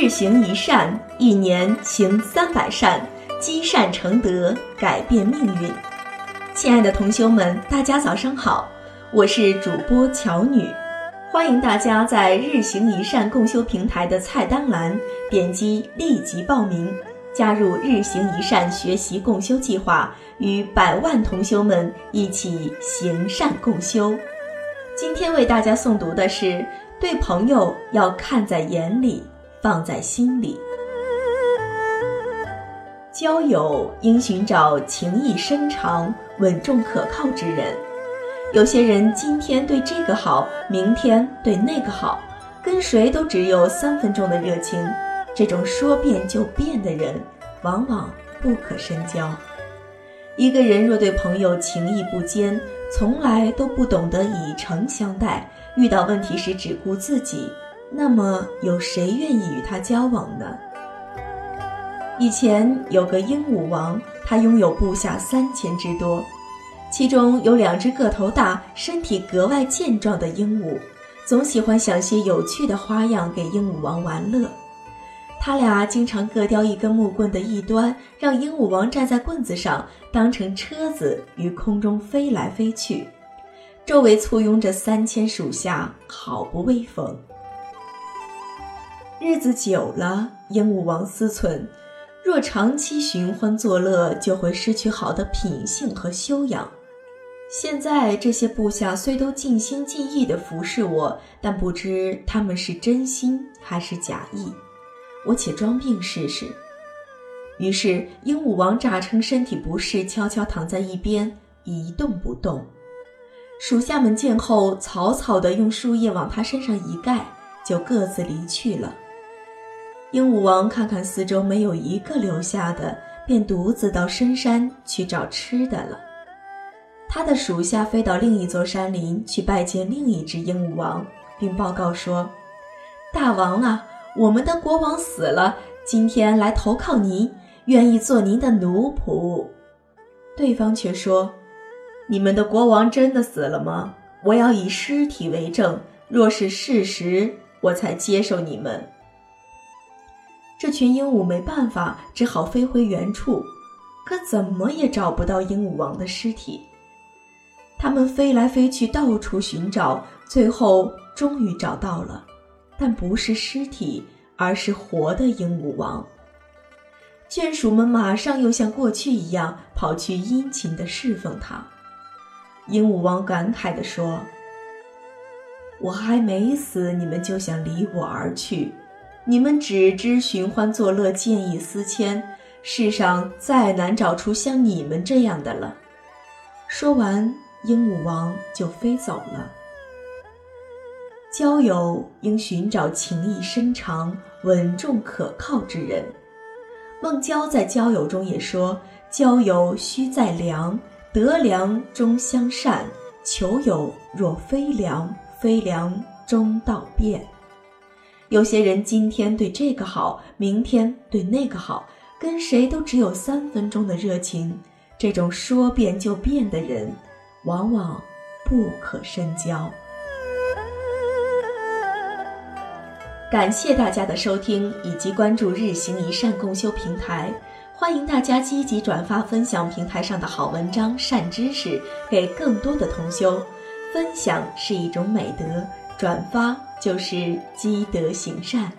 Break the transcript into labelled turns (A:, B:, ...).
A: 日行一善，一年行三百善，积善成德，改变命运。亲爱的同修们，大家早上好，我是主播乔女，欢迎大家在日行一善共修平台的菜单栏点击立即报名，加入日行一善学习共修计划，与百万同修们一起行善共修。今天为大家诵读的是：对朋友要看在眼里。放在心里，交友应寻找情谊深长、稳重可靠之人。有些人今天对这个好，明天对那个好，跟谁都只有三分钟的热情。这种说变就变的人，往往不可深交。一个人若对朋友情谊不坚，从来都不懂得以诚相待，遇到问题时只顾自己。那么有谁愿意与他交往呢？以前有个鹦鹉王，他拥有部下三千之多，其中有两只个头大、身体格外健壮的鹦鹉，总喜欢想些有趣的花样给鹦鹉王玩乐。他俩经常各叼一根木棍的一端，让鹦鹉王站在棍子上，当成车子于空中飞来飞去，周围簇拥着三千属下，好不威风。日子久了，鹦鹉王思忖：若长期寻欢作乐，就会失去好的品性和修养。现在这些部下虽都尽心尽意地服侍我，但不知他们是真心还是假意。我且装病试试。于是，鹦鹉王诈称身体不适，悄悄躺在一边一动不动。属下们见后，草草地用树叶往他身上一盖，就各自离去了。鹦鹉王看看四周，没有一个留下的，便独自到深山去找吃的了。他的属下飞到另一座山林去拜见另一只鹦鹉王，并报告说：“大王啊，我们的国王死了，今天来投靠您，愿意做您的奴仆。”对方却说：“你们的国王真的死了吗？我要以尸体为证，若是事实，我才接受你们。”这群鹦鹉没办法，只好飞回原处，可怎么也找不到鹦鹉王的尸体。他们飞来飞去，到处寻找，最后终于找到了，但不是尸体，而是活的鹦鹉王。眷属们马上又像过去一样跑去殷勤地侍奉他。鹦鹉王感慨地说：“我还没死，你们就想离我而去。”你们只知寻欢作乐、见异思迁，世上再难找出像你们这样的了。说完，鹦鹉王就飞走了。交友应寻找情谊深长、稳重可靠之人。孟郊在交友中也说：“交友须在良，得良终相善；求友若非良，非良终道变。”有些人今天对这个好，明天对那个好，跟谁都只有三分钟的热情。这种说变就变的人，往往不可深交。感谢大家的收听以及关注日行一善共修平台，欢迎大家积极转发分享平台上的好文章、善知识给更多的同修。分享是一种美德，转发。就是积德行善。